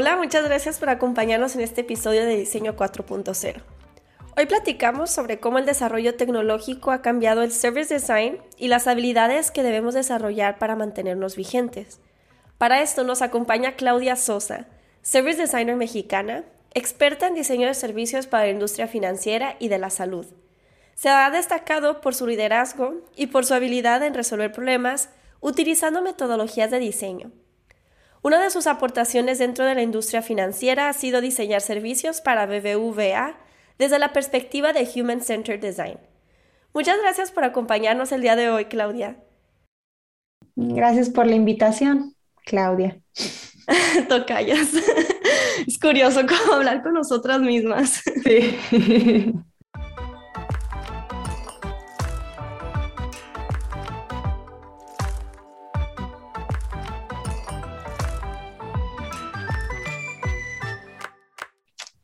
Hola, muchas gracias por acompañarnos en este episodio de Diseño 4.0. Hoy platicamos sobre cómo el desarrollo tecnológico ha cambiado el service design y las habilidades que debemos desarrollar para mantenernos vigentes. Para esto nos acompaña Claudia Sosa, service designer mexicana, experta en diseño de servicios para la industria financiera y de la salud. Se ha destacado por su liderazgo y por su habilidad en resolver problemas utilizando metodologías de diseño. Una de sus aportaciones dentro de la industria financiera ha sido diseñar servicios para BBVA, desde la perspectiva de Human Centered Design. Muchas gracias por acompañarnos el día de hoy, Claudia. Gracias por la invitación, Claudia. Tocayas. Es curioso cómo hablar con nosotras mismas. Sí.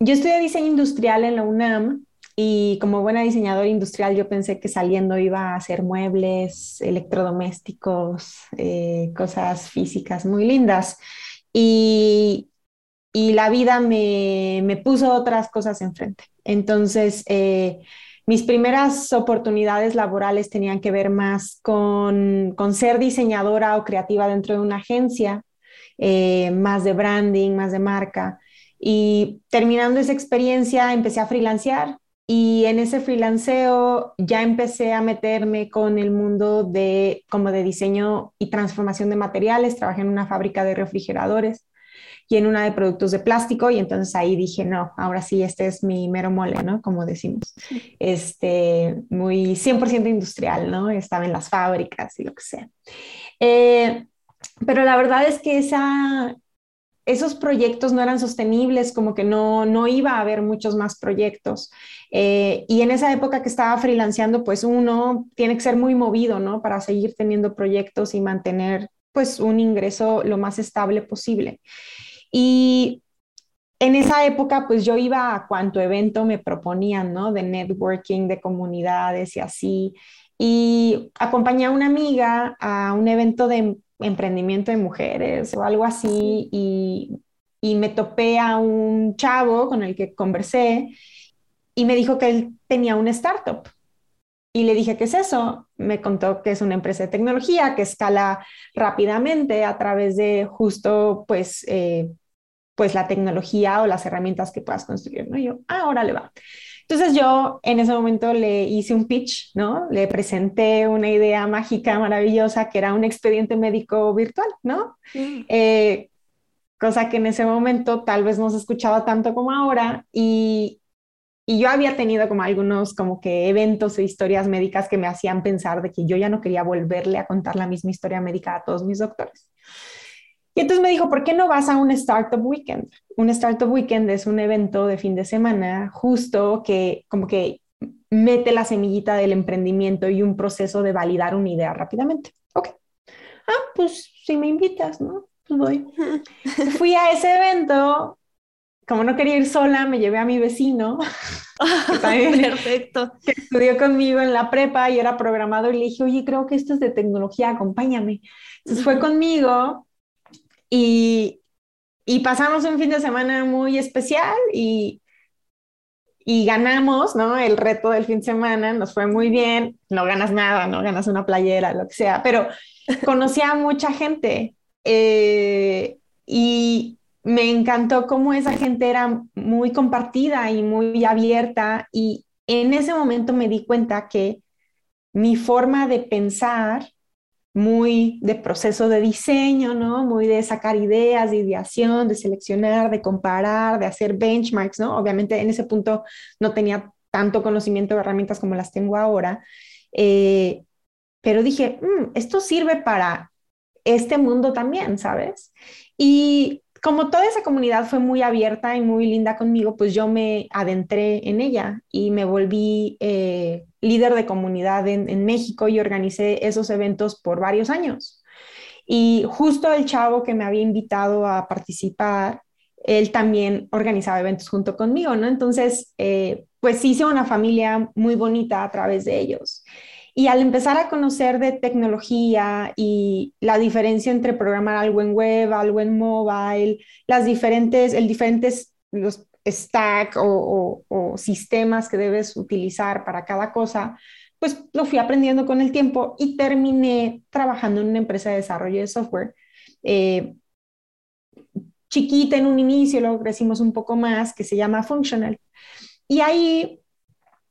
Yo estudié diseño industrial en la UNAM y como buena diseñadora industrial yo pensé que saliendo iba a hacer muebles, electrodomésticos, eh, cosas físicas muy lindas. Y, y la vida me, me, puso otras cosas enfrente. Entonces, eh, mis primeras oportunidades laborales tenían que ver más con, con ser diseñadora o creativa dentro de una agencia, eh, más de branding, más de marca. Y terminando esa experiencia, empecé a freelancear y en ese freelanceo ya empecé a meterme con el mundo de como de diseño y transformación de materiales. Trabajé en una fábrica de refrigeradores y en una de productos de plástico y entonces ahí dije, no, ahora sí, este es mi mero mole, ¿no? Como decimos, este, muy 100% industrial, ¿no? Estaba en las fábricas y lo que sea. Eh, pero la verdad es que esa, esos proyectos no eran sostenibles, como que no, no iba a haber muchos más proyectos. Eh, y en esa época que estaba freelanceando, pues uno tiene que ser muy movido, ¿no? Para seguir teniendo proyectos y mantener, pues, un ingreso lo más estable posible. Y en esa época, pues yo iba a cuanto evento me proponían, ¿no? De networking, de comunidades y así. Y acompañé a una amiga a un evento de emprendimiento de mujeres o algo así y, y me topé a un chavo con el que conversé y me dijo que él tenía una startup. Y le dije, ¿qué es eso? Me contó que es una empresa de tecnología que escala rápidamente a través de justo, pues, eh, pues la tecnología o las herramientas que puedas construir, ¿no? Y yo, ah, ahora le va. Entonces yo en ese momento le hice un pitch, ¿no? Le presenté una idea mágica, maravillosa, que era un expediente médico virtual, ¿no? Eh, cosa que en ese momento tal vez no se escuchaba tanto como ahora y, y yo había tenido como algunos como que eventos e historias médicas que me hacían pensar de que yo ya no quería volverle a contar la misma historia médica a todos mis doctores. Y entonces me dijo, ¿por qué no vas a un Startup Weekend? Un Startup Weekend es un evento de fin de semana justo que como que mete la semillita del emprendimiento y un proceso de validar una idea rápidamente. Ok. Ah, pues si me invitas, ¿no? Pues voy. Fui a ese evento, como no quería ir sola, me llevé a mi vecino. Perfecto. Que estudió conmigo en la prepa y era programado y le dije, oye, creo que esto es de tecnología, acompáñame. Entonces fue conmigo y, y pasamos un fin de semana muy especial y, y ganamos, ¿no? El reto del fin de semana, nos fue muy bien, no ganas nada, no ganas una playera, lo que sea, pero conocí a mucha gente eh, y me encantó cómo esa gente era muy compartida y muy abierta y en ese momento me di cuenta que mi forma de pensar muy de proceso de diseño, ¿no? Muy de sacar ideas, de ideación, de seleccionar, de comparar, de hacer benchmarks, ¿no? Obviamente en ese punto no tenía tanto conocimiento de herramientas como las tengo ahora. Eh, pero dije, mm, esto sirve para este mundo también, ¿sabes? Y como toda esa comunidad fue muy abierta y muy linda conmigo, pues yo me adentré en ella y me volví eh, líder de comunidad en, México y organicé esos eventos por varios años. Y justo el chavo que me había invitado a participar, él también organizaba eventos junto conmigo, ¿no? Entonces, eh, pues hice una familia muy bonita a través de ellos. Y al empezar a conocer de tecnología y la diferencia entre programar algo en web, algo en mobile, las diferentes, el diferentes los stack o, o, sistemas que debes utilizar para cada cosa, pues lo fui aprendiendo con el tiempo y terminé trabajando en una empresa de desarrollo de software. Eh, chiquita en un inicio, luego crecimos un poco más, que se llama Functional. Y ahí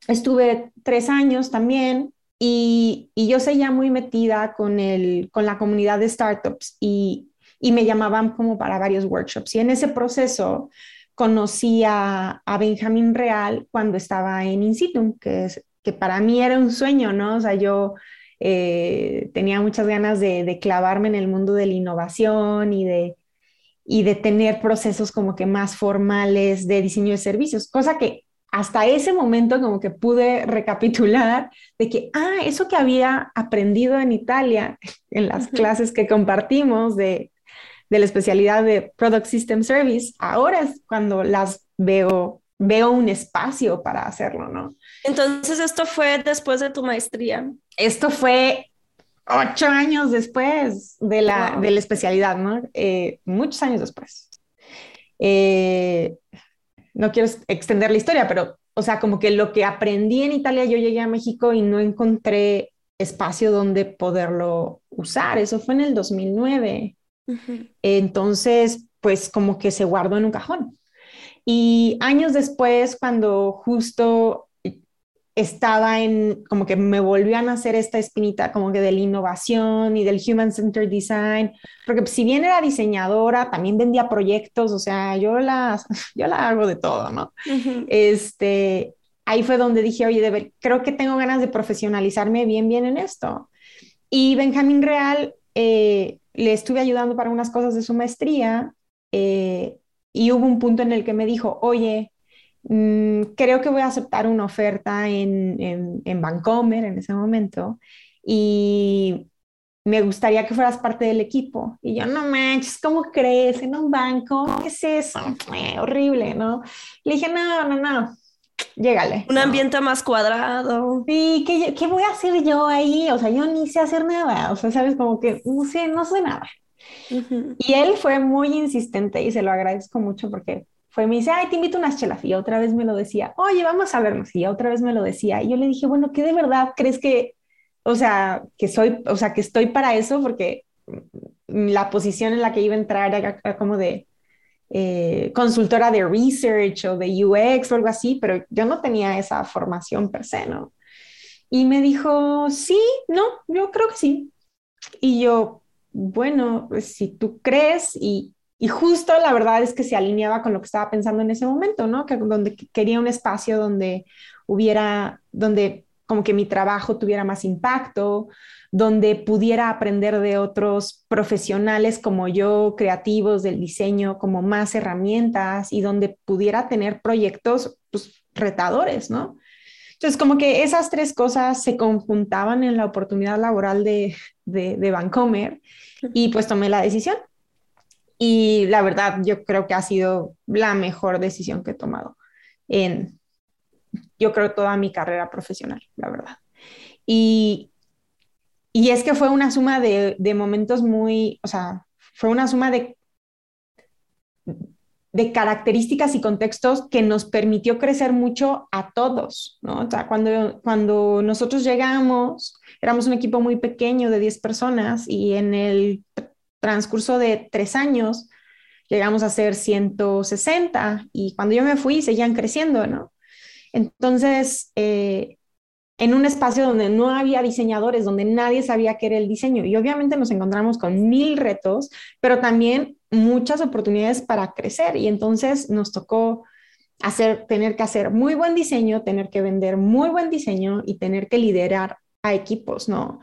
estuve tres años también y, yo seguía muy metida con, el, con la comunidad de startups y, y, me llamaban como para varios workshops. Y en ese proceso conocí a, a Benjamín Real cuando estaba en Incitum, que, es, que para mí era un sueño, ¿no? O sea, yo eh, tenía muchas ganas de, de, clavarme en el mundo de la innovación y de, y de tener procesos como que más formales de diseño de servicios, cosa que hasta ese momento como que pude recapitular de que, ah, eso que había aprendido en Italia en las clases que compartimos de, de, la especialidad de Product System Service, ahora es cuando las veo, veo un espacio para hacerlo, ¿no? Entonces, esto fue después de tu maestría. Esto fue ocho años después de la, de la especialidad, ¿no? Eh, muchos años después. Eh, no quiero extender la historia, pero, o sea, como que lo que aprendí en Italia, yo llegué a México y no encontré espacio donde poderlo usar. Eso fue en el 2009. Entonces, pues como que se guardó en un cajón. Y años después, cuando justo estaba en, como que me volvió a nacer esta espinita como que de la innovación y del Human Centered Design, porque si bien era diseñadora, también vendía proyectos, o sea, yo la, yo la hago de todo, ¿no? Este, ahí fue donde dije, oye, ver, creo que tengo ganas de profesionalizarme bien, bien en esto. Y Benjamín Real, eh, le estuve ayudando para unas cosas de su maestría eh, y hubo un punto en el que me dijo, oye, Mm, creo que voy a aceptar una oferta en, en, en Vancomer en ese momento y me gustaría que fueras parte del equipo. Y yo, no manches, ¿cómo crees? En un banco, ¿qué es eso? horrible, ¿no? Le dije, no, no, no, llégale. Un ambiente más cuadrado. Sí, ¿qué, ¿qué, voy a hacer yo ahí? O sea, yo ni sé hacer nada, o sea, sabes, como que no sé, no sé nada. Y él fue muy insistente y se lo agradezco mucho porque fue, me dice, ay, te invito a unas chelas. Y otra vez me lo decía, oye, vamos a vernos. Y otra vez me lo decía. Y yo le dije, bueno, ¿qué de verdad crees que, o sea, que soy, o sea, que estoy para eso? Porque la posición en la que iba a entrar era, como de eh, consultora de research o de UX o algo así, pero yo no tenía esa formación per se, ¿no? Y me dijo, sí, no, yo creo que sí. Y yo, bueno, pues si tú crees y, y justo la verdad es que se alineaba con lo que estaba pensando en ese momento, ¿no? Que donde quería un espacio donde hubiera, donde como que mi trabajo tuviera más impacto, donde pudiera aprender de otros profesionales como yo, creativos del diseño, como más herramientas y donde pudiera tener proyectos pues, retadores, ¿no? Entonces, como que esas tres cosas se conjuntaban en la oportunidad laboral de, de, de Vancomer y pues tomé la decisión. Y la verdad, yo creo que ha sido la mejor decisión que he tomado en, yo creo, toda mi carrera profesional, la verdad. Y, y es que fue una suma de, de, momentos muy, o sea, fue una suma de, de características y contextos que nos permitió crecer mucho a todos, ¿no? O sea, cuando, cuando nosotros llegamos, éramos un equipo muy pequeño de 10 personas y en el transcurso de tres años llegamos a ser 160 y cuando yo me fui seguían creciendo, ¿no? Entonces, eh, en un espacio donde no había diseñadores, donde nadie sabía qué era el diseño y obviamente nos encontramos con mil retos, pero también muchas oportunidades para crecer y entonces nos tocó hacer, tener que hacer muy buen diseño, tener que vender muy buen diseño y tener que liderar a equipos, ¿no?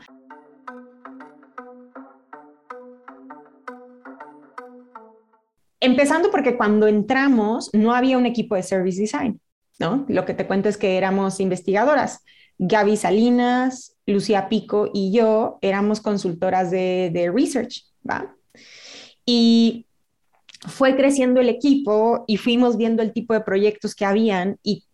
Empezando porque cuando entramos no había un equipo de service design, ¿no? Lo que te cuento es que éramos investigadoras. Gaby Salinas, Lucía Pico y yo éramos consultoras de, de research, ¿va? Y fue creciendo el equipo y fuimos viendo el tipo de proyectos que habían y,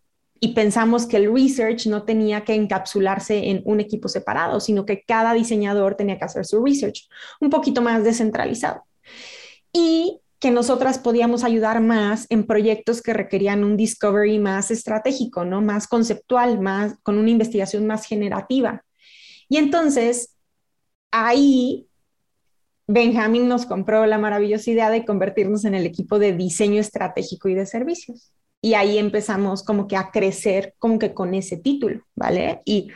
pensamos que el research no tenía que encapsularse en un equipo separado, sino que cada diseñador tenía que hacer su research un poquito más descentralizado. Y que nosotras podíamos ayudar más en proyectos que requerían un discovery más estratégico, ¿no? Más conceptual, más con una investigación más generativa. Y entonces ahí Benjamín nos compró la maravillosa idea de convertirnos en el equipo de diseño estratégico y de servicios. Y ahí empezamos como que a crecer como que con ese título, ¿vale? Y,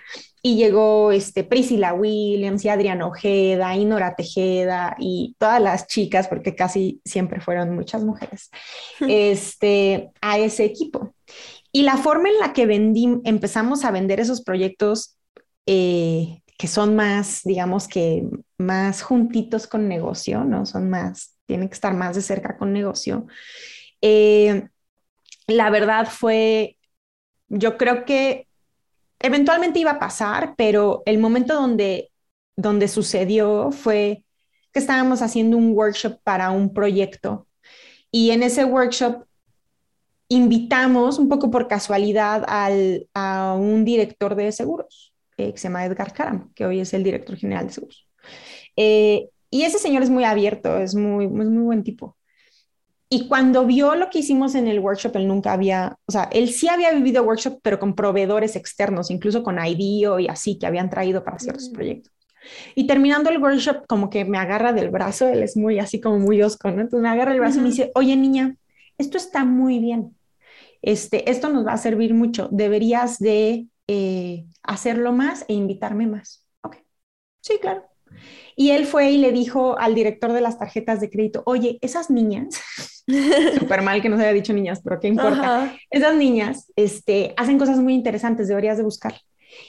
y llegó este, Priscila Williams y Adriana Ojeda y Nora Tejeda y todas las chicas, porque casi siempre fueron muchas mujeres, este, a ese equipo. Y la forma en la que vendí, empezamos a vender esos proyectos eh, que son más, digamos que más juntitos con negocio, ¿no? Son más, tienen que estar más de cerca con negocio. Eh, la verdad fue, yo creo que eventualmente iba a pasar, pero el momento donde, donde sucedió fue que estábamos haciendo un workshop para un proyecto y en ese workshop invitamos un poco por casualidad al, a un director de seguros eh, que se llama Edgar Karam, que hoy es el director general de seguros. Eh, y ese señor es muy abierto, es muy, es muy buen tipo. Y cuando vio lo que hicimos en el workshop, él nunca había, o sea, él sí había vivido workshop, pero con proveedores externos, incluso con IDEO y así, que habían traído para ciertos mm. proyectos. Y terminando el workshop, como que me agarra del brazo, él es muy así como muy osco, ¿no? Entonces me agarra el brazo y me dice, oye niña, esto está muy bien. Este, esto nos va a servir mucho. Deberías de eh, hacerlo más e invitarme más. Ok, sí, claro. Y él fue y le dijo al director de las tarjetas de crédito, oye, esas niñas, súper mal que no se haya dicho niñas, pero qué importa, esas niñas este, hacen cosas muy interesantes, deberías de buscar.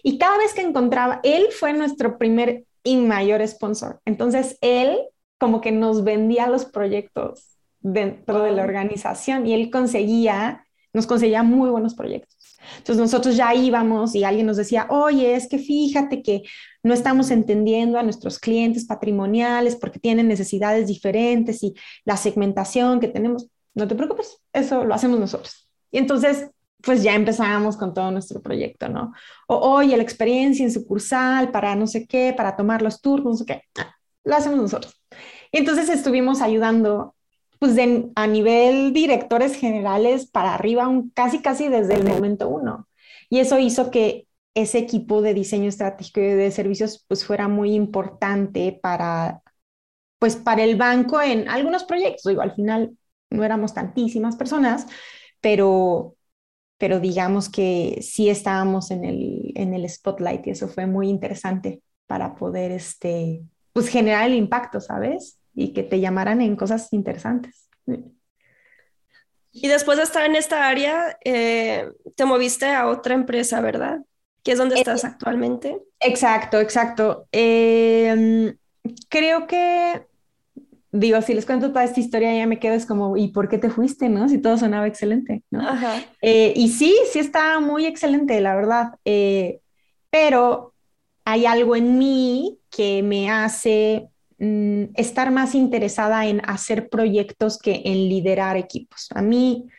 Y cada vez que encontraba, él fue nuestro primer y mayor sponsor. Entonces, él como que nos vendía los proyectos dentro de la organización y él conseguía, nos conseguía muy buenos proyectos. Entonces nosotros ya íbamos y alguien nos decía, oye, es que fíjate que no estamos entendiendo a nuestros clientes patrimoniales porque tienen necesidades diferentes y la segmentación que tenemos, no te preocupes, eso lo hacemos nosotros. Y entonces, pues ya empezábamos con todo nuestro proyecto, ¿no? O, oye, la experiencia en sucursal para no sé qué, para tomar los turnos, no sé qué, ah, lo hacemos nosotros. Y entonces estuvimos ayudando pues a nivel directores generales para arriba, un, casi casi desde el momento uno. Y eso hizo que ese equipo de diseño estratégico y de servicios pues fuera muy importante para pues para el banco en algunos proyectos. Digo, al final no éramos tantísimas personas, pero pero digamos que sí estábamos en el, en el spotlight y eso fue muy interesante para poder este, pues generar el impacto, ¿sabes? Y que te llamaran en cosas interesantes. Y después de estar en esta área, eh, te moviste a otra empresa, ¿verdad? Que es donde estás eh, actualmente. Exacto, exacto. Em, creo que, digo, si les cuento toda esta historia, ya me quedo es como, ¿y por qué te fuiste, no? Si todo sonaba excelente, ¿no? Eh, y sí, sí está muy excelente, la verdad. pero hay algo en mí que me hace Mm, estar más interesada en hacer proyectos que en liderar equipos. A mí,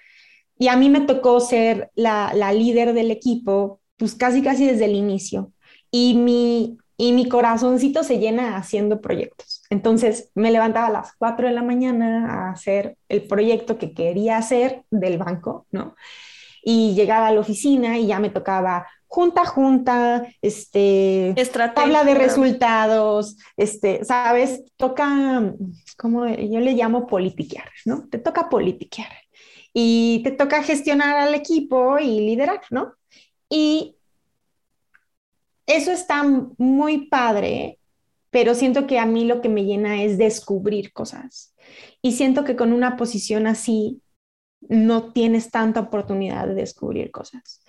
y a mí me tocó ser la, líder del equipo, pues casi, casi desde el inicio. Y mi, y mi corazoncito se llena haciendo proyectos. Entonces me levantaba a las 4 de la mañana a hacer el proyecto que quería hacer del banco, ¿no? Y llegaba a la oficina y ya me tocaba junta junta, este, tabla de resultados, este, sabes, toca, como yo le llamo politiquear, ¿no? Te toca politiquear y te toca gestionar al equipo y liderar, ¿no? Y eso está muy padre, pero siento que a mí lo que me llena es descubrir cosas. Y siento que con una posición así no tienes tanta oportunidad de descubrir cosas.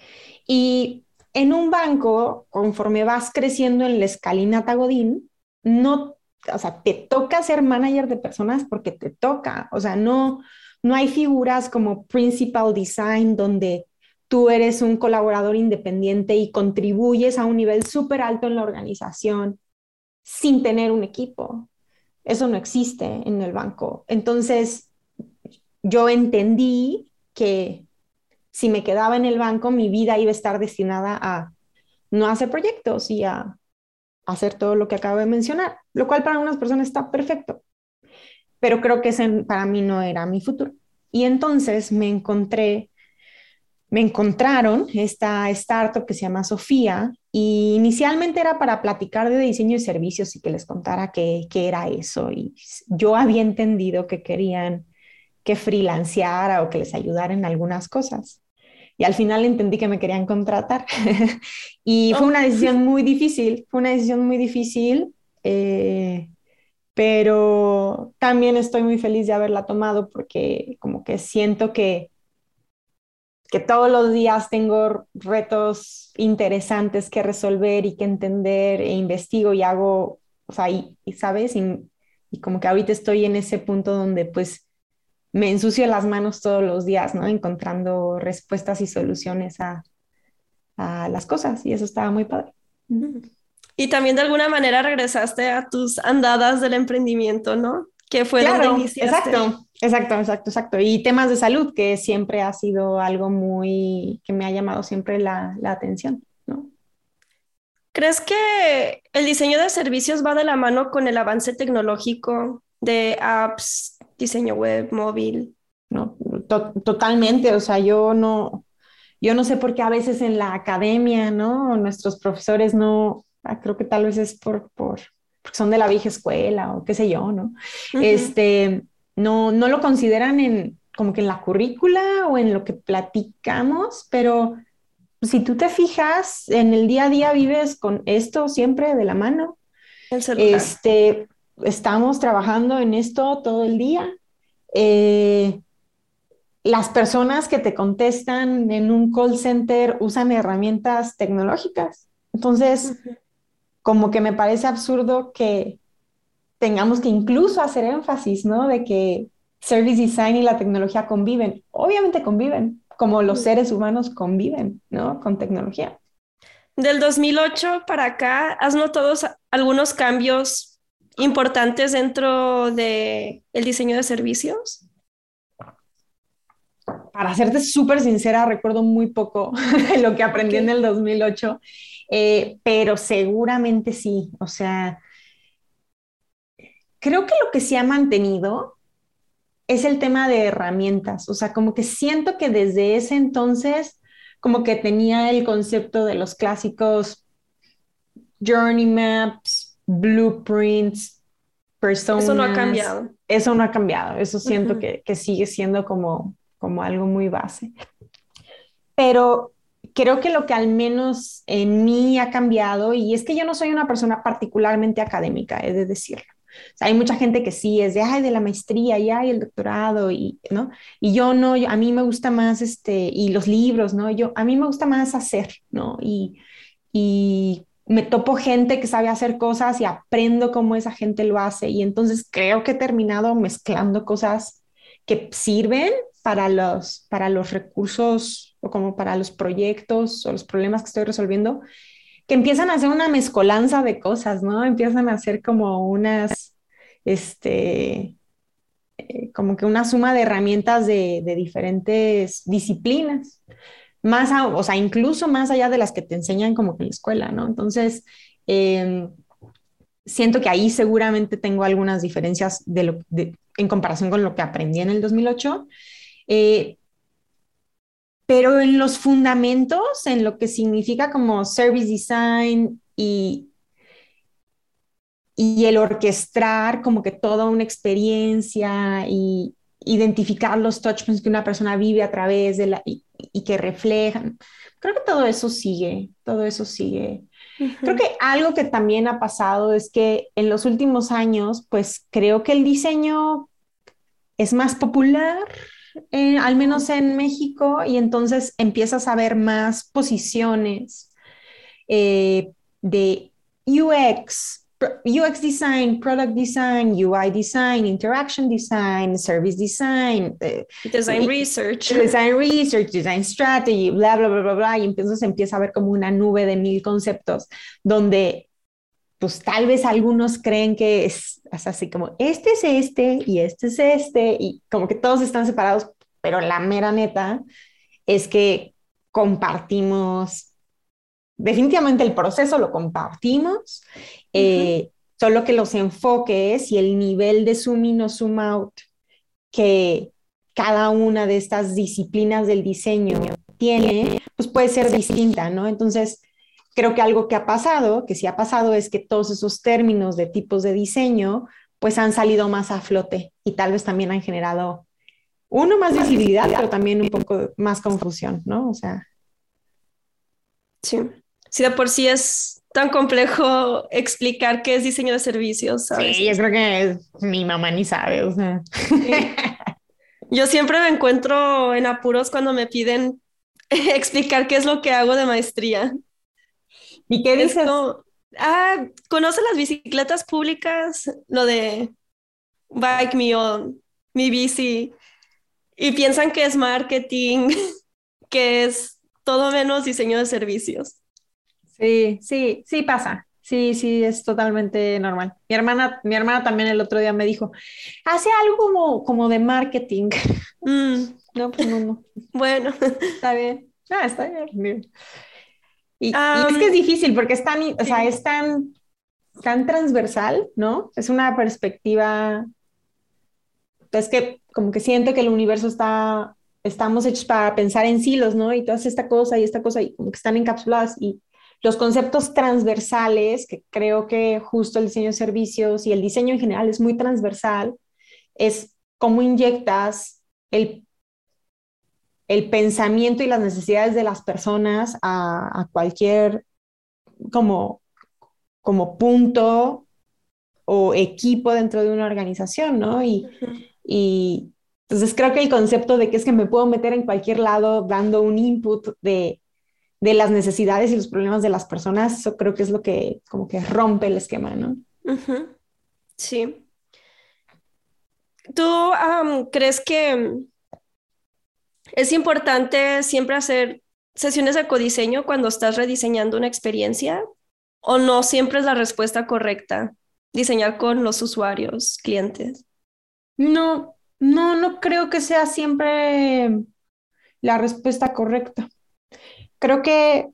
Y en un banco, conforme vas creciendo en la escalina Godín, no, o sea, te toca ser manager de personas porque te toca, o sea, no, no hay figuras como principal design donde tú eres un colaborador independiente y contribuyes a un nivel súper alto en la organización sin tener un equipo. Eso no existe en el banco. Entonces, yo entendí que si me quedaba en el banco, mi vida iba a estar destinada a no hacer proyectos y a hacer todo lo que acabo de mencionar, lo cual para unas personas está perfecto, pero creo que ese para mí no era mi futuro. Y entonces me encontré, me encontraron esta startup que se llama Sofía y inicialmente era para platicar de diseño y servicios y que les contara qué, qué era eso. Y yo había entendido que querían que freelanceara o que les ayudara en algunas cosas. Y al final entendí que me querían contratar. y fue una decisión muy difícil, fue una decisión muy difícil, eh, pero también estoy muy feliz de haberla tomado porque como que siento que, que todos los días tengo retos interesantes que resolver y que entender e investigo y hago, o sea, y, sabes, y, y como que ahorita estoy en ese punto donde pues me ensucio las manos todos los días, ¿no? Encontrando respuestas y soluciones a, las cosas y eso estaba muy padre. Y también de alguna manera regresaste a tus andadas del emprendimiento, ¿no? Que fue donde iniciaste. Exacto, exacto, exacto, exacto. Y temas de salud, que siempre ha sido algo muy, que me ha llamado siempre la, la atención, ¿no? ¿Crees que el diseño de servicios va de la mano con el avance tecnológico de apps, diseño web, móvil. No, totalmente, o sea, yo no, yo no sé por qué a veces en la academia, ¿no? Nuestros profesores no, ah, creo que tal vez es por, por, porque son de la vieja escuela o qué sé yo, ¿no? Este, no, no lo consideran en, como que en la currícula o en lo que platicamos, pero si tú te fijas, en el día a día vives con esto siempre de la mano. El celular. Este, estamos trabajando en esto todo el día. Eh, las personas que te contestan en un call center usan herramientas tecnológicas. Entonces, como que me parece absurdo que tengamos que incluso hacer énfasis, ¿no? De que service design y la tecnología conviven. Obviamente conviven, como los seres humanos conviven, ¿no? Con tecnología. Del 2008 para acá, ¿has notado algunos cambios importantes dentro del el diseño de servicios? Para serte súper sincera, recuerdo muy poco lo que aprendí en el 2008, eh, pero seguramente sí. O sea, creo que lo que se ha mantenido es el tema de herramientas. O sea, como que siento que desde ese entonces, como que tenía el concepto de los clásicos journey maps, blueprints, personas. Eso no ha cambiado. Eso no ha cambiado. Eso siento que, que, sigue siendo como, como algo muy base. Pero creo que lo que al menos en mí ha cambiado, y es que yo no soy una persona particularmente académica, he de decirlo. O sea, hay mucha gente que sí es de, ay, de la maestría y ay, el doctorado, y, ¿no? Y yo no, a mí me gusta más, este, y los libros, ¿no? Yo, a mí me gusta más hacer, ¿no? Y, y me topo gente que sabe hacer cosas y aprendo cómo esa gente lo hace. Y entonces creo que he terminado mezclando cosas que sirven para los, para los recursos o como para los proyectos o los problemas que estoy resolviendo, que empiezan a hacer una mezcolanza de cosas, ¿no? Empiezan a hacer como unas, este, eh, como que una suma de herramientas de, de diferentes disciplinas más, o sea, incluso más allá de las que te enseñan como que en la escuela, ¿no? Entonces, em, siento que ahí seguramente tengo algunas diferencias de en comparación con lo que aprendí en el 2008. Eh, pero en los fundamentos, en lo que significa como service design y, y el orquestar como que toda una experiencia y identificar los touchpoints que una persona vive a través de la, que reflejan. Creo que todo eso sigue, todo eso sigue. Creo que algo que también ha pasado es que en los últimos años, pues creo que el diseño es más popular, eh, al menos en México, y entonces empiezas a ver más posiciones eh, de UX UX design, product design, UI design, interaction design, service design, eh, design research, design research, design strategy, bla, bla, bla, bla, bla. Y entonces empieza a ver como una nube de mil conceptos donde pues tal vez algunos creen que es, es así como, este es este y este es este y como que todos están separados, pero la mera neta es que compartimos definitivamente el proceso lo compartimos, eh, solo que los enfoques y el nivel de zoom in o zoom out que cada una de estas disciplinas del diseño tiene, pues puede ser distinta, ¿no? Entonces, creo que algo que ha pasado, que sí ha pasado, es que todos esos términos de tipos de diseño, pues han salido más a flote y tal vez también han generado, uno, más visibilidad, pero también un poco más confusión, ¿no? O sea. Sí si de por sí es tan complejo explicar qué es diseño de servicios, ¿sabes? Sí, yo creo que mi mamá ni sabe, o sea. Yo siempre me encuentro en apuros cuando me piden explicar qué es lo que hago de maestría. ¿Y qué dices? ah, ¿conoce las bicicletas públicas? Lo de Bike Me On, mi bici. Y piensan que es marketing, que es todo menos diseño de servicios. Sí, sí, sí pasa. Sí, sí, es totalmente normal. Mi hermana, mi hermana también el otro día me dijo, hace algo como, como de marketing. Mm. No, pues no, no. Bueno, está bien. Ah, está bien. Y, es que es difícil porque es tan, o sea, es tan, tan transversal, ¿no? Es una perspectiva. Es que como que siento que el universo está, estamos hechos para pensar en silos, ¿no? Y toda esta cosa y esta cosa, y como que están encapsuladas y los conceptos transversales, que creo que justo el diseño de servicios y el diseño en general es muy transversal, es cómo inyectas el, el pensamiento y las necesidades de las personas a, cualquier como, como punto o equipo dentro de una organización, ¿no? Y, y entonces creo que el concepto de que es que me puedo meter en cualquier lado dando un input de de las necesidades y los problemas de las personas, eso creo que es lo que como que rompe el esquema, ¿no? Sí. ¿Tú crees que es importante siempre hacer sesiones de codiseño cuando estás rediseñando una experiencia? ¿O no siempre es la respuesta correcta? Diseñar con los usuarios, clientes. No, no, no creo que sea siempre la respuesta correcta creo que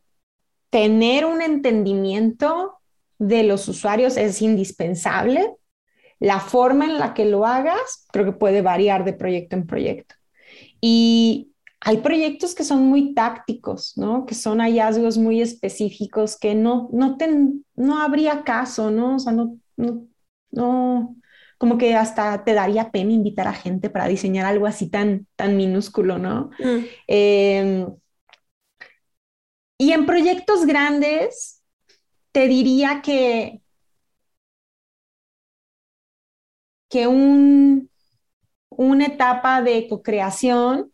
tener un entendimiento de los usuarios es indispensable. La forma en la que lo hagas creo que puede variar de proyecto en proyecto. Y hay proyectos que son muy tácticos, ¿no? Que son hallazgos muy específicos que no, no, no habría caso, ¿no? O sea, no, no, como que hasta te daría pena invitar a gente para diseñar algo así tan, tan minúsculo, ¿no? Mm. Em, y en proyectos grandes, te diría que, que un, una etapa de co-creación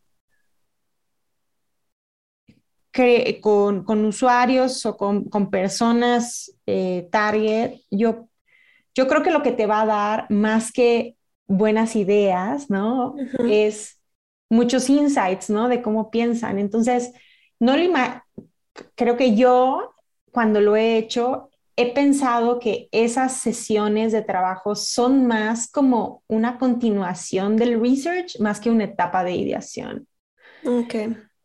con, con, usuarios o con, con personas eh, target, yo, yo creo que lo que te va a dar más que buenas ideas, ¿no? Es muchos insights, ¿no? De cómo piensan. Entonces, no lo, creo que yo, cuando lo he hecho, he pensado que esas sesiones de trabajo son más como una continuación del research más que una etapa de ideación. Ok.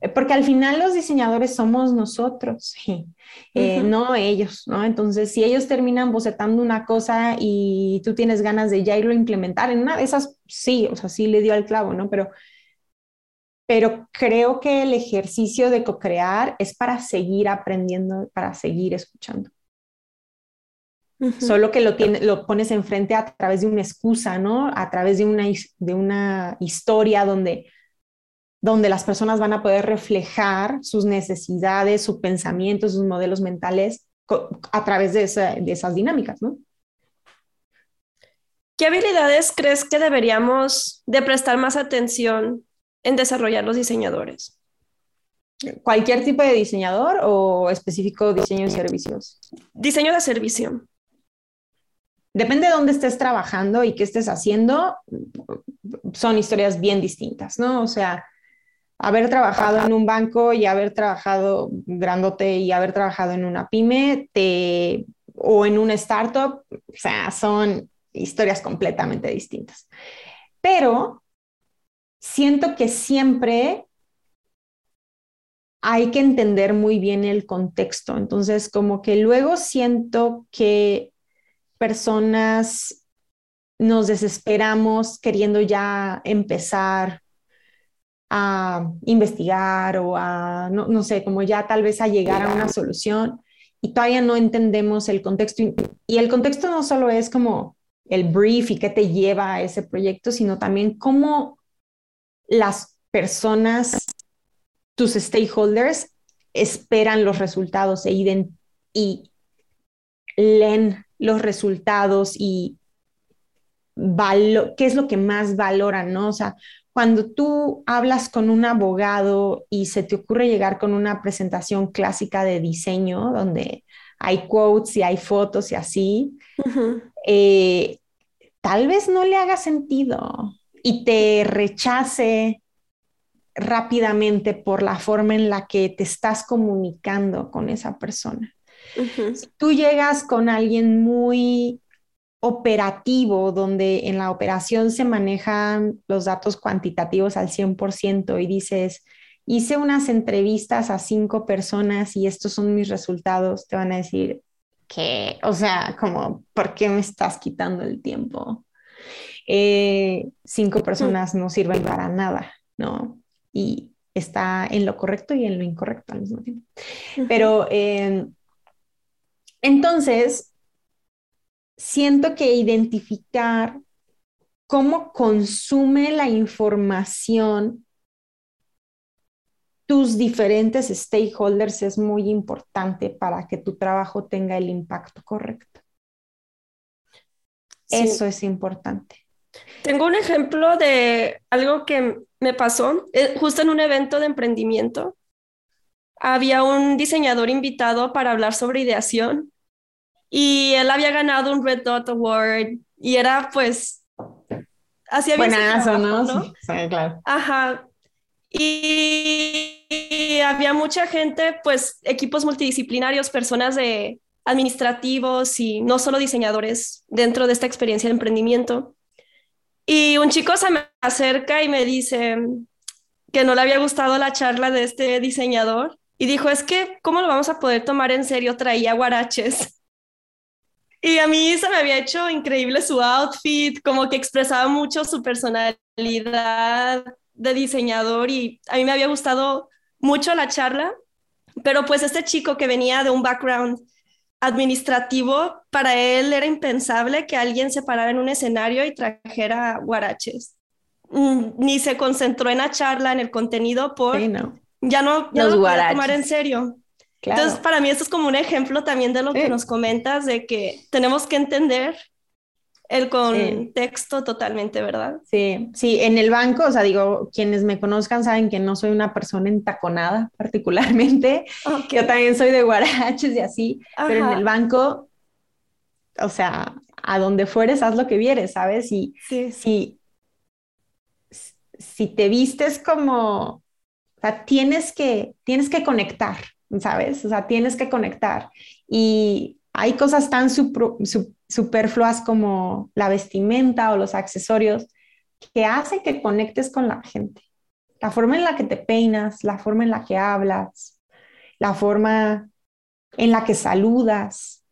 Eh, porque al final los diseñadores somos nosotros, eh, no ellos, ¿no? Entonces, si ellos terminan bocetando una cosa y tú tienes ganas de ya irlo a implementar, en una de esas, sí, o sea, sí le dio al clavo, ¿no? Pero pero creo que el ejercicio de co-crear es para seguir aprendiendo, para seguir escuchando. Solo que lo, lo pones enfrente a través de una excusa, ¿no? A través de una, de una historia donde, donde las personas van a poder reflejar sus necesidades, su pensamiento, sus modelos mentales a través de, de esas dinámicas, ¿no? ¿Qué habilidades crees que deberíamos de prestar más atención en desarrollar los diseñadores? ¿Cualquier tipo de diseñador o específico diseño de servicios? Diseño de servicio. depende de dónde estés trabajando y qué estés haciendo, son historias bien distintas, ¿no? O sea, haber trabajado en un banco y haber trabajado grandote y haber trabajado en una pyme te, o en una startup, o sea, son historias completamente distintas. Pero siento que siempre hay que entender muy bien el contexto. Entonces, como que luego siento que personas nos desesperamos queriendo ya empezar a investigar o a, no, sé, como ya tal vez a llegar a una solución y todavía no entendemos el contexto. Y, el contexto no solo es como el brief y qué te lleva a ese proyecto, sino también cómo las personas tus stakeholders esperan los resultados e y leen los resultados y qué es lo que más valoran, ¿no? O sea, cuando tú hablas con un abogado y se te ocurre llegar con una presentación clásica de diseño donde hay quotes y hay fotos y así, eh, tal vez no le haga sentido y te rechace rápidamente por la forma en la que te estás comunicando con esa persona. Si tú llegas con alguien muy operativo, donde en la operación se manejan los datos cuantitativos al 100% y dices, hice unas entrevistas a cinco personas y estos son mis resultados, te van a decir, que, o sea, como, ¿por qué me estás quitando el tiempo? Eh, cinco personas no sirven para nada, ¿no? y está en lo correcto y en lo incorrecto al mismo tiempo. Pero em, entonces, siento que identificar cómo consume la información tus diferentes stakeholders es muy importante para que tu trabajo tenga el impacto correcto. Eso es importante. Tengo un ejemplo de algo que me pasó eh, justo en un evento de emprendimiento. Había un diseñador invitado para hablar sobre ideación y él había ganado un Red Dot Award y era pues hacía bien Buenazo, ¿no? ¿no? Sí, claro. Ajá. Y, y había mucha gente, pues equipos multidisciplinarios, personas de administrativos y no solo diseñadores dentro de esta experiencia de emprendimiento. Y un chico se me acerca y me dice que no le había gustado la charla de este diseñador y dijo, es que, ¿cómo lo vamos a poder tomar en serio? Traía guaraches. Y a mí se me había hecho increíble su outfit, como que expresaba mucho su personalidad de diseñador y a mí me había gustado mucho la charla, pero pues este chico que venía de un background administrativo, para él era impensable que alguien se parara en un escenario y trajera guaraches. Mm, ni se concentró en la charla, en el contenido, por ya no, ya lo podía tomar en serio. Entonces, para mí esto es como un ejemplo también de lo que nos comentas, de que tenemos que entender el contexto totalmente, ¿verdad? Sí, sí, en el banco, o sea, digo, quienes me conozcan saben que no soy una persona entaconada particularmente. Yo también soy de guaraches y así, pero en el banco, o sea, a donde fueres, haz lo que vieres, ¿sabes? Y sí. si, si te vistes como, o sea, tienes que, tienes que conectar, ¿sabes? O sea, tienes que conectar. Y hay cosas tan superfluas como la vestimenta o los accesorios que hacen que conectes con la gente. La forma en la que te peinas, la forma en la que hablas, la forma en la que saludas,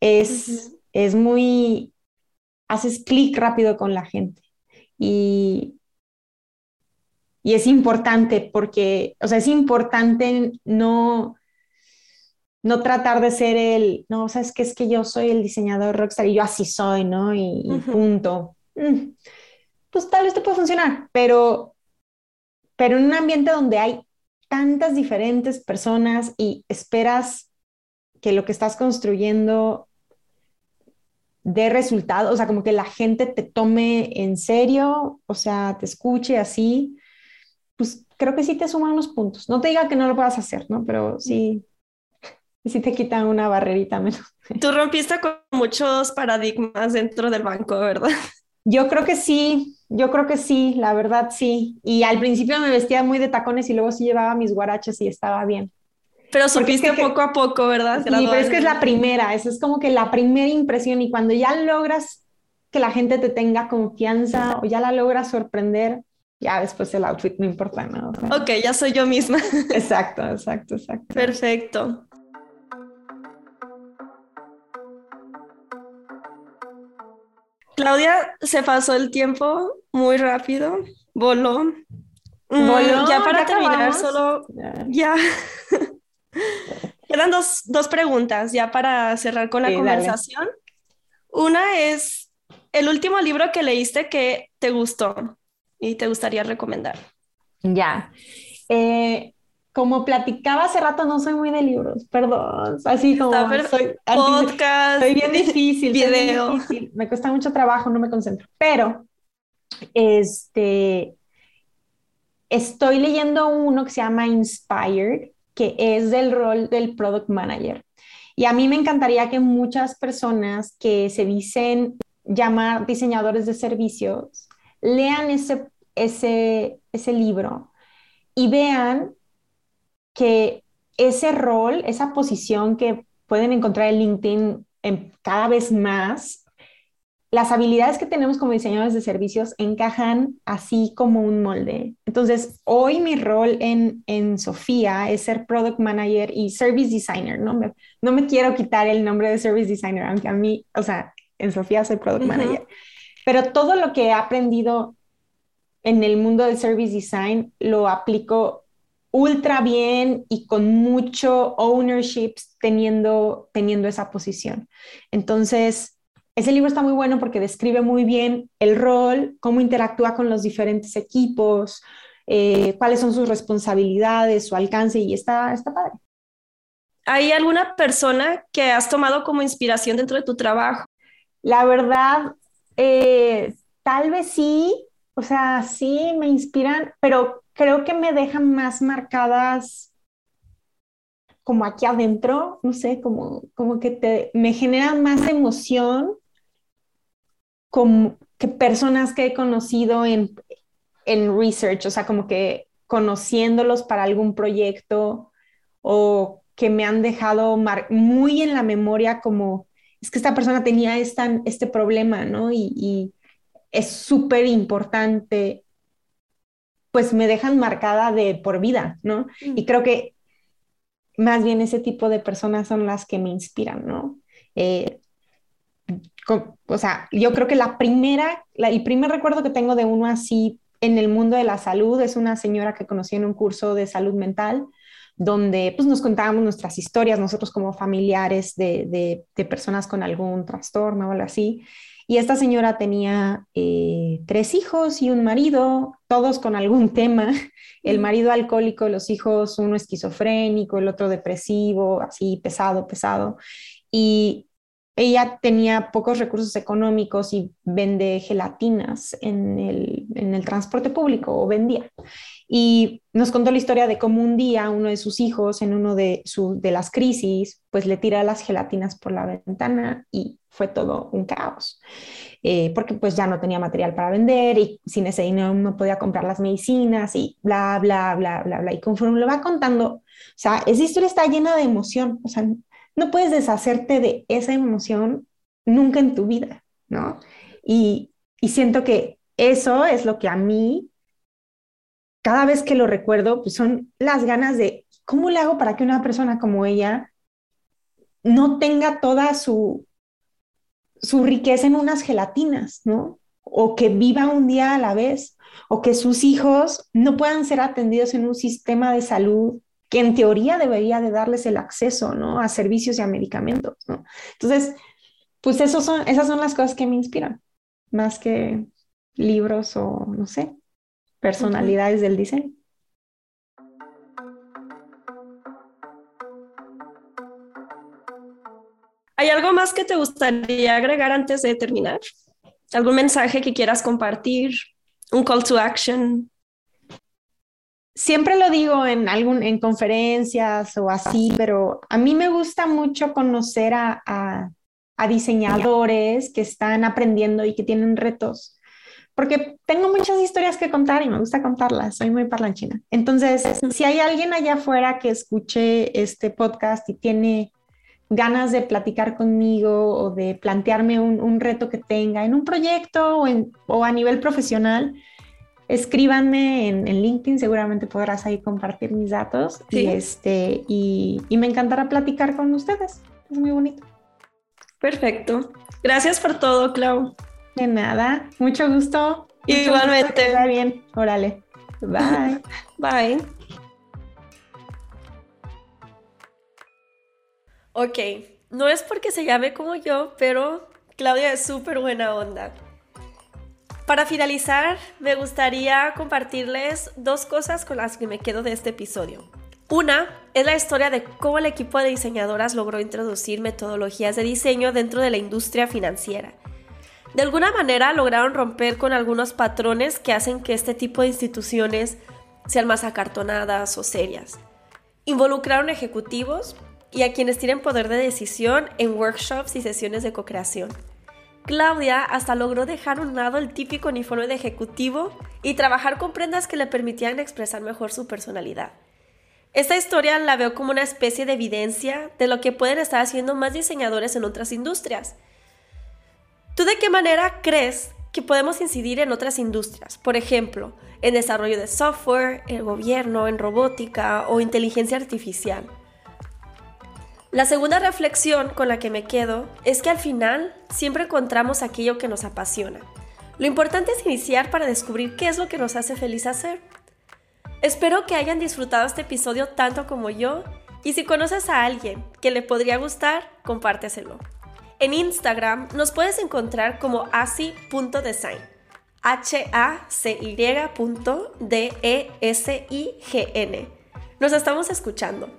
es, es muy, haces clic rápido con la gente. Y, y es importante porque, o sea, es importante no, no tratar de ser el, no, sabes que es que yo soy el diseñador rockstar y yo así soy, ¿no? Y, punto. Mm. Pues tal vez te puede funcionar, pero, pero en un ambiente donde hay tantas diferentes personas y esperas que lo que estás construyendo dé resultado, o sea, como que la gente te tome en serio, o sea, te escuche así, pues creo que sí te suman unos puntos. No te diga que no lo puedas hacer, ¿no? Pero sí, sí te quitan una barrerita menos. Tú rompiste con muchos paradigmas dentro del banco, ¿verdad? Yo creo que sí, yo creo que sí, la verdad sí. Y al principio me vestía muy de tacones y luego sí llevaba mis guaraches y estaba bien. Pero supiste poco a poco, ¿verdad? Sí, pero es que es la primera, eso es como que la primera impresión y cuando ya logras que la gente te tenga confianza o ya la logras sorprender, ya después el outfit no importa, ¿no? ok, ya soy yo misma. exacto, exacto, exacto. Perfecto. Claudia, se pasó el tiempo muy rápido, voló. Mm, voló ya para terminar, solo ya. Quedan dos, dos, preguntas ya para cerrar con la conversación. Una es el último libro que leíste que te gustó y te gustaría recomendar. Ya. Eh, como platicaba hace rato, no soy muy de libros, perdón. Así como soy, podcast, soy bien difícil, video. me cuesta mucho trabajo, no me concentro. Pero este estoy leyendo uno que se llama Inspired, que es del rol del product manager. Y a mí me encantaría que muchas personas que se dicen llamar diseñadores de servicios lean ese, ese, ese libro y vean que ese rol, esa posición que pueden encontrar en LinkedIn en cada vez más, las habilidades que tenemos como diseñadores de servicios encajan así como un molde. Entonces, hoy mi rol en, en Sofía es ser product manager y service designer. No me, no me quiero quitar el nombre de service designer, aunque a mí, o sea, en Sofía soy product manager. Pero todo lo que he aprendido en el mundo del service design lo aplico ultra bien y con mucho ownership teniendo, teniendo esa posición. Entonces, ese libro está muy bueno porque describe muy bien el rol, cómo interactúa con los diferentes equipos, eh, cuáles son sus responsabilidades, su alcance y está, está padre. ¿Hay alguna persona que has tomado como inspiración dentro de tu trabajo? La verdad, eh, tal vez sí, o sea, sí me inspiran, pero creo que me dejan más marcadas como aquí adentro, no sé, como, como que te, me generan más emoción como que personas que he conocido en, en research, o sea, como que conociéndolos para algún proyecto o que me han dejado muy en la memoria como, es que esta persona tenía esta, este problema, ¿no? Y, y es súper importante pues me dejan marcada de por vida, ¿no? Y mm. creo que más bien ese tipo de personas son las que me inspiran, ¿no? Eh, o sea, yo creo que la primera, el primer recuerdo que tengo de uno así en el mundo de la salud es una señora que conocí en un curso de salud mental donde pues nos contábamos nuestras historias, nosotros como familiares de, de, de personas con algún trastorno o algo así. Y esta señora tenía eh, tres hijos y un marido, todos con algún tema. El marido alcohólico, los hijos, uno esquizofrénico, el otro depresivo, así pesado, pesado. Y ella tenía pocos recursos económicos y vende gelatinas en el, en el transporte público o vendía. Y nos contó la historia de cómo un día uno de sus hijos, en uno de, su, de las crisis, pues le tira las gelatinas por la ventana y fue todo un caos. Eh, porque pues ya no tenía material para vender y sin ese dinero no podía comprar las medicinas y bla, bla, bla, bla, bla. Y conforme lo va contando, o sea, esa historia está llena de emoción, o sea, no puedes deshacerte de esa emoción nunca en tu vida, ¿no? Y, y siento que eso es lo que a mí cada vez que lo recuerdo, pues son las ganas de, ¿cómo le hago para que una persona como ella no tenga toda su, su riqueza en unas gelatinas, ¿no? O que viva un día a la vez, o que sus hijos no puedan ser atendidos en un sistema de salud que en teoría debería de darles el acceso, ¿no? A servicios y a medicamentos. Entonces, pues son, esas son las cosas que me inspiran, más que libros o, no sé, personalidades del diseño. ¿Hay algo más que te gustaría agregar antes de terminar? ¿Algún mensaje que quieras compartir? ¿Un call to action? Siempre lo digo en, algún, en conferencias o así, pero a mí me gusta mucho conocer a, a, diseñadores que están aprendiendo y que tienen retos, porque tengo muchas historias que contar y me gusta contarlas, soy muy parlanchina. Entonces, si hay alguien allá afuera que escuche este podcast y tiene ganas de platicar conmigo o de plantearme un, reto que tenga en un proyecto o, o a nivel profesional, escríbanme en, LinkedIn, seguramente podrás ahí compartir mis datos y, este, y, me encantará platicar con ustedes. Es muy bonito. Perfecto. Gracias por todo, Clau. De nada, mucho gusto. Igualmente. Está bien, órale. Bye. Bye. Ok, no es porque se llame como yo, pero Claudia es súper buena onda. Para finalizar, me gustaría compartirles dos cosas con las que me quedo de este episodio. Una es la historia de cómo el equipo de diseñadoras logró introducir metodologías de diseño dentro de la industria financiera. De alguna manera lograron romper con algunos patrones que hacen que este tipo de instituciones sean más acartonadas o serias. Involucraron ejecutivos y a quienes tienen poder de decisión en workshops y sesiones de co-creación. Claudia hasta logró dejar un lado el típico uniforme de ejecutivo y trabajar con prendas que le permitían expresar mejor su personalidad. Esta historia la veo como una especie de evidencia de lo que pueden estar haciendo más diseñadores en otras industrias. ¿Tú de qué manera crees que podemos incidir en otras industrias? Por ejemplo, en desarrollo de software, en gobierno, en robótica o inteligencia artificial. La segunda reflexión con la que me quedo es que al final siempre encontramos aquello que nos apasiona. Lo importante es iniciar para descubrir qué es lo que nos hace feliz hacer. Espero que hayan disfrutado este episodio tanto como yo y si conoces a alguien que le podría gustar, compárteselo. En Instagram nos puedes encontrar como asi.design. H-A-C-Y.D-E-S-I-G-N. Nos estamos escuchando.